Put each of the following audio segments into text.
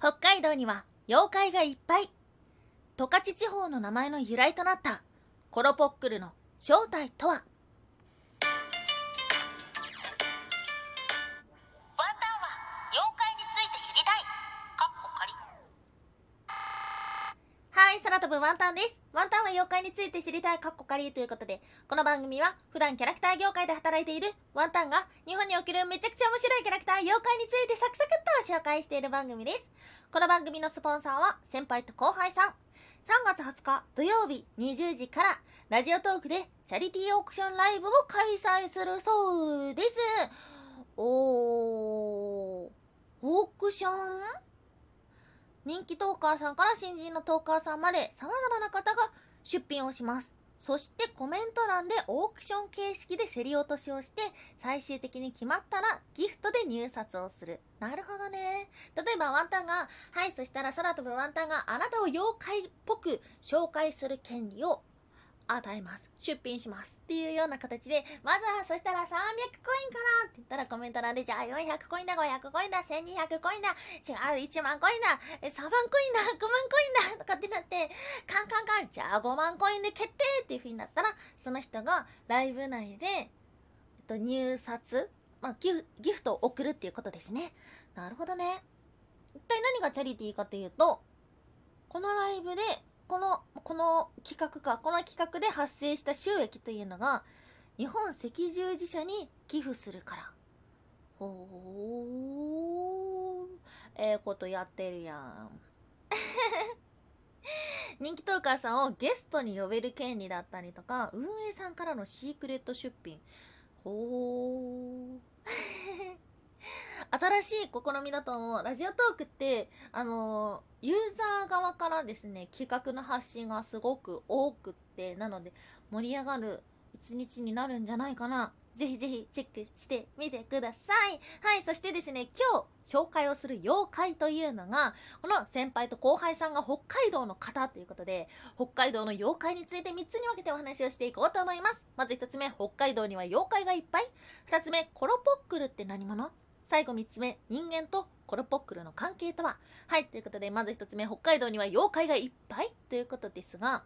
北海道には妖怪がいっぱい。十勝地方の名前の由来となったコロポックルの正体とは？空飛ぶワンタンです。ワンタンは妖怪について知りたいかっこ仮ということでこの番組は普段キャラクター業界で働いているワンタンが日本におけるめちゃくちゃ面白いキャラクター妖怪についてサクサクっと紹介している番組です。この番組のスポンサーは先輩と後輩さん。3月20日土曜日20時からラジオトークでチャリティーオークションライブを開催するそうです。おーオークション？人気トーカーさんから新人のトーカーさんまで様々な方が出品をしますそしてコメント欄でオークション形式で競り落としをして最終的に決まったらギフトで入札をする。なるほどね。例えばワンタンが、はい、そしたら空飛ぶワンタンがあなたを妖怪っぽく紹介する権利を与えます。出品します。っていうような形で、まずはそしたら300コインかなって言ったらコメント欄で、じゃあ400コインだ、500コインだ、1200コインだ、違う、1万コインだ、3万コインだ、5万コインだとかってなって、カンカンカン、じゃあ5万コインで決定っていう風になったら、その人がライブ内で、えっと、入札、まあ、ギフギフトを送るっていうことですね。なるほどね。一体何がチャリティーかというと、このライブでこのこの企画かこの企画で発生した収益というのが日本赤十字社に寄付するから。ほー。ええー、ことやってるやん。人気トーカーさんをゲストに呼べる権利だったりとか運営さんからのシークレット出品。ほー。新しい試みだと思う。ラジオトークって、あの、ユーザー側からですね、企画の発信がすごく多くって、なので盛り上がる一日になるんじゃないかな。ぜひぜひチェックしてみてください。はい、そしてですね、今日紹介をする妖怪というのが、この先輩と後輩さんが北海道の方ということで、北海道の妖怪について3つに分けてお話をしていこうと思います。まず1つ目、北海道には妖怪がいっぱい。2つ目、コロポックルって何者？最後3つ目、人間とコロポックルの関係とは？はい、ということで、まず1つ目、北海道には妖怪がいっぱいということですが、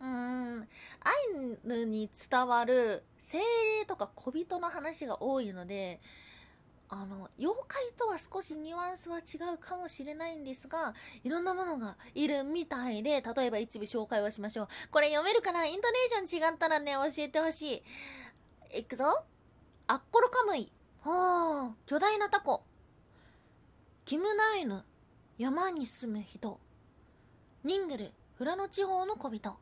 うーん、アイヌに伝わる精霊とか小人の話が多いので、あの、妖怪とは少しニュアンスは違うかもしれないんですが、いろんなものがいるみたいで、例えば一部紹介をしましょう。これ読めるかな？イントネーション違ったらね、教えてほしい。いくぞ。アッコロカムイ。はあ、巨大なタコ。キムナイヌ、山に住む人。ニングル、富良野地方の小人。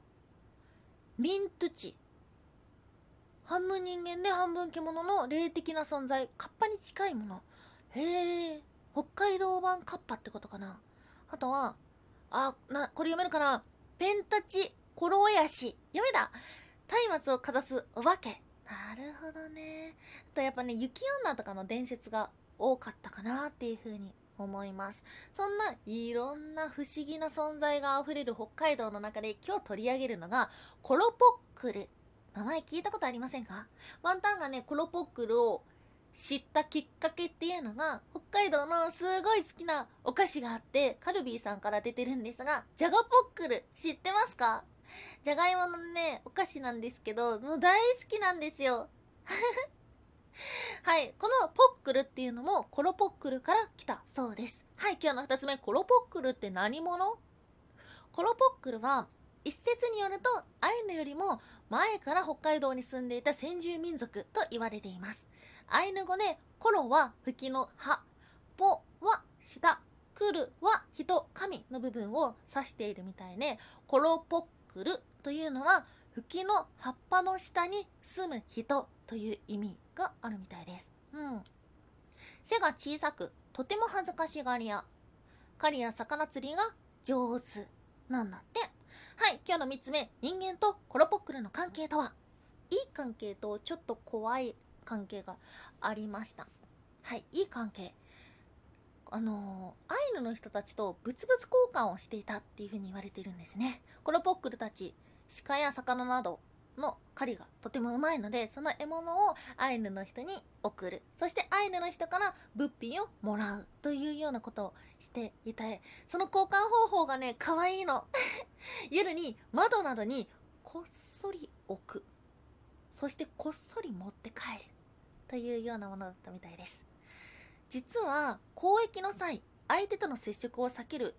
ミントゥチ。半分人間で半分獣の霊的な存在、カッパに近いもの。へえ、北海道版カッパってことかな。あとは、あ、な、これ読めるかなペンタチ、コロヤシ。読めた松明をかざすお化け。なるほどね。あとやっぱね、雪女とかの伝説が多かったかなっていう風に思います。そんないろんな不思議な存在が溢れる北海道の中で今日取り上げるのがコロポックル。名前聞いたことありませんか？ワンタンがね、コロポックルを知ったきっかけっていうのが北海道のすごい好きなお菓子があってカルビーさんから出てるんですがジャガポックル知ってますか？じゃがいものね、お菓子なんですけど、もう大好きなんですよ。はい。このポックルっていうのもコロポックルから来たそうです。はい。今日の二つ目、コロポックルって何者？コロポックルは、一説によると、アイヌよりも前から北海道に住んでいた先住民族と言われています。アイヌ語で、コロは吹きの葉、ポは下、クルは人、神の部分を指しているみたいで、コロポックルというのは吹きの葉っぱの下に住む人という意味があるみたいです。うん。背が小さく、とても恥ずかしがり屋。狩りや魚釣りが上手なんだって。はい、今日の3つ目、人間とコロポックルの関係とは？いい関係とちょっと怖い関係がありました。はい、いい関係。あの、アイヌの人たちと物々交換をしていたっていうふうに言われているんですね。コロポックルたち、鹿や魚などの狩りがとてもうまいのでその獲物をアイヌの人に送る。そしてアイヌの人から物品をもらうというようなことをしていてその交換方法がね可愛いの。夜に窓などにこっそり置く。そしてこっそり持って帰る。というようなものだったみたいです。実は交易の際相手との接触を避ける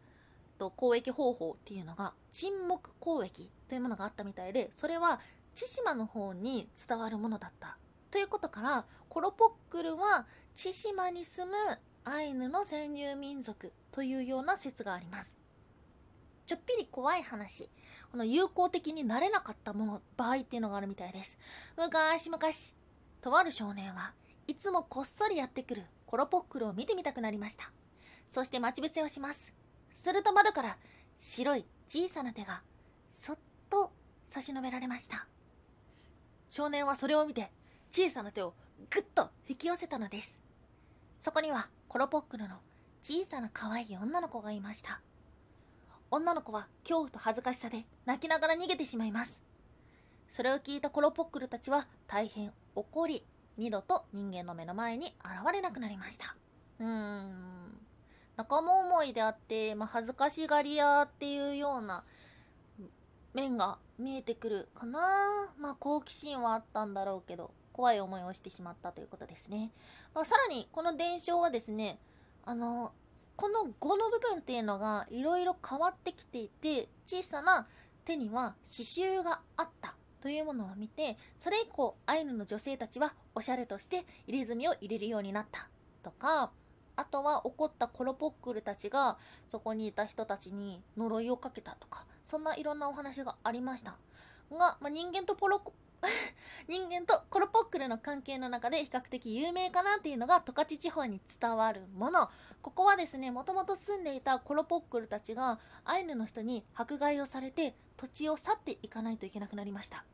と交易方法っていうのが沈黙交易というものがあったみたいでそれは千島の方に伝わるものだった。ということからコロポックルは千島に住むアイヌの先住民族というような説があります。ちょっぴり怖い話。この友好的になれなかったもの場合っていうのがあるみたいです。昔々とある少年はいつもこっそりやってくるコロポックルを見てみたくなりました。そして待ち伏せをします。すると窓から白い小さな手がそっと差し伸べられました。少年はそれを見て小さな手をぐっと引き寄せたのです。そこにはコロポックルの小さな可愛い女の子がいました。女の子は恐怖と恥ずかしさで泣きながら逃げてしまいます。それを聞いたコロポックルたちは大変怒り二度と人間の目の前に現れなくなりました。うーん。仲間思いであって、まあ、恥ずかしがり屋っていうような面が見えてくるかな。まあ好奇心はあったんだろうけど怖い思いをしてしまったということですね、まあ、さらにこの伝承はですねあのこの5の部分っていうのがいろいろ変わってきていて小さな手には刺繍があった。というものを見てそれ以降アイヌの女性たちはおしゃれとして入れ墨を入れるようになった。とかあとは怒ったコロポックルたちがそこにいた人たちに呪いをかけたとかそんないろんなお話がありました。が、まあ、人間とポロ人間とコロポックルの関係の中で比較的有名かなっていうのが十勝地方に伝わるもの。ここはですねもともと住んでいたコロポックルたちがアイヌの人に迫害をされて土地を去っていかないといけなくなりました。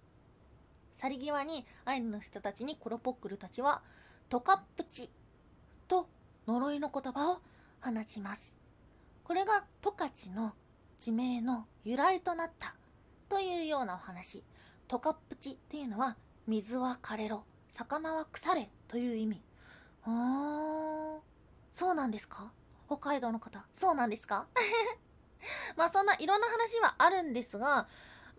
去り際にアイヌの人たちにコロポックルたちはトカプチと呪いの言葉を放ちます。これが十勝の地名の由来となったというようなお話。トカプチっていうのは水は枯れろ魚は腐れという意味。あー。そうなんですか？北海道の方そうなんですか？まあそんないろんな話はあるんですが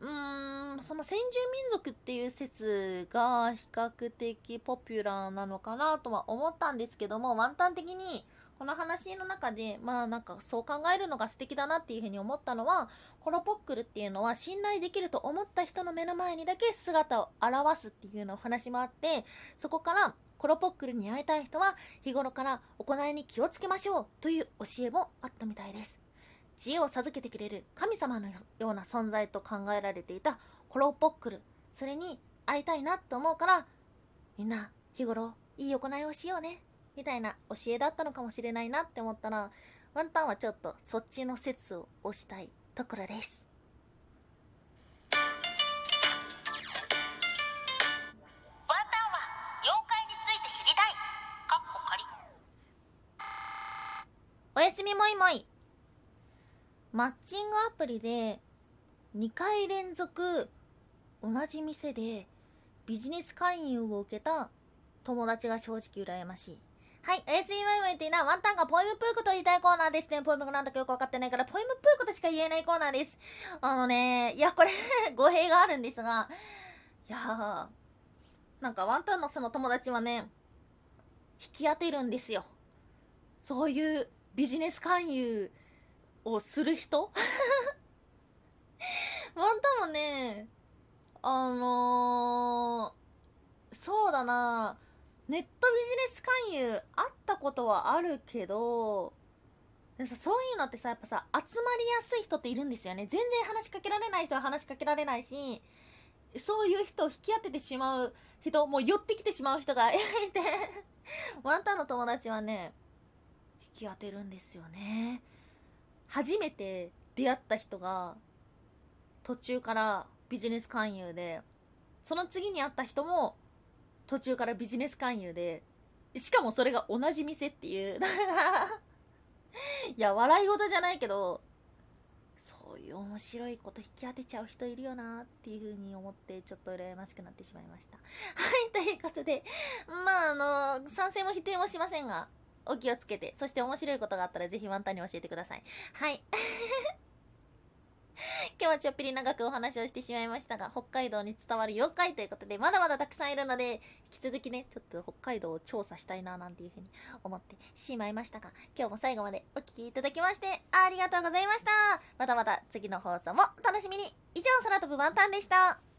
うーんその先住民族っていう説が比較的ポピュラーなのかなとは思ったんですけどもワンタン的にこの話の中でまあなんかそう考えるのが素敵だなっていうふうに思ったのはコロポックルっていうのは信頼できると思った人の目の前にだけ姿を現すっていうのお話もあってそこからコロポックルに会いたい人は日頃から行いに気をつけましょうという教えもあったみたいです。知恵を授けてくれる神様のような存在と考えられていたコロポックル。それに会いたいなと思うからみんな日頃いい行いをしようね。みたいな教えだったのかもしれないなって思ったらワンタンはちょっとそっちの説を推したいところです。ワンタンは妖怪について知りたい。かっこ仮。おやすみもいもい。マッチングアプリで2回連続同じ店でビジネス勧誘を受けた友達が正直羨ましいはい。SEYY っていうのはワンタンがポエムプークと言いたいコーナーですね。ポエムがなんだかよくわかってないから、ポエムプークとしか言えないコーナーです。あのね、いや、これ 語弊があるんですが、いやー、なんかワンタンのその友達はね、引き当てるんですよ。そういうビジネス勧誘をする人？ワンタンもね、あのー、そうだなネットビジネス勧誘あったことはあるけどでさそういうのってさやっぱさ集まりやすい人っているんですよね。全然話しかけられない人は話しかけられないしそういう人を引き当ててしまう人もう寄ってきてしまう人が いてワンタンの友達はね引き当てるんですよね。初めて出会った人が途中からビジネス勧誘でその次に会った人も途中からビジネス勧誘でしかもそれが同じ店っていう。いや笑い事じゃないけどそういう面白いこと引き当てちゃう人いるよなっていう風に思ってちょっと羨ましくなってしまいました。はいということでまああの賛成も否定もしませんがお気をつけてそして面白いことがあったらぜひワンタンに教えてください。はい。はちょっぴり長くお話をしてしまいましたが、北海道に伝わる妖怪ということで、まだまだたくさんいるので、引き続きね、ちょっと北海道を調査したいな、なんていうふうに思ってしまいましたが、今日も最後までお聴きいただきまして、ありがとうございました。またまた次の放送も楽しみに。以上、空飛ぶワンタンでした。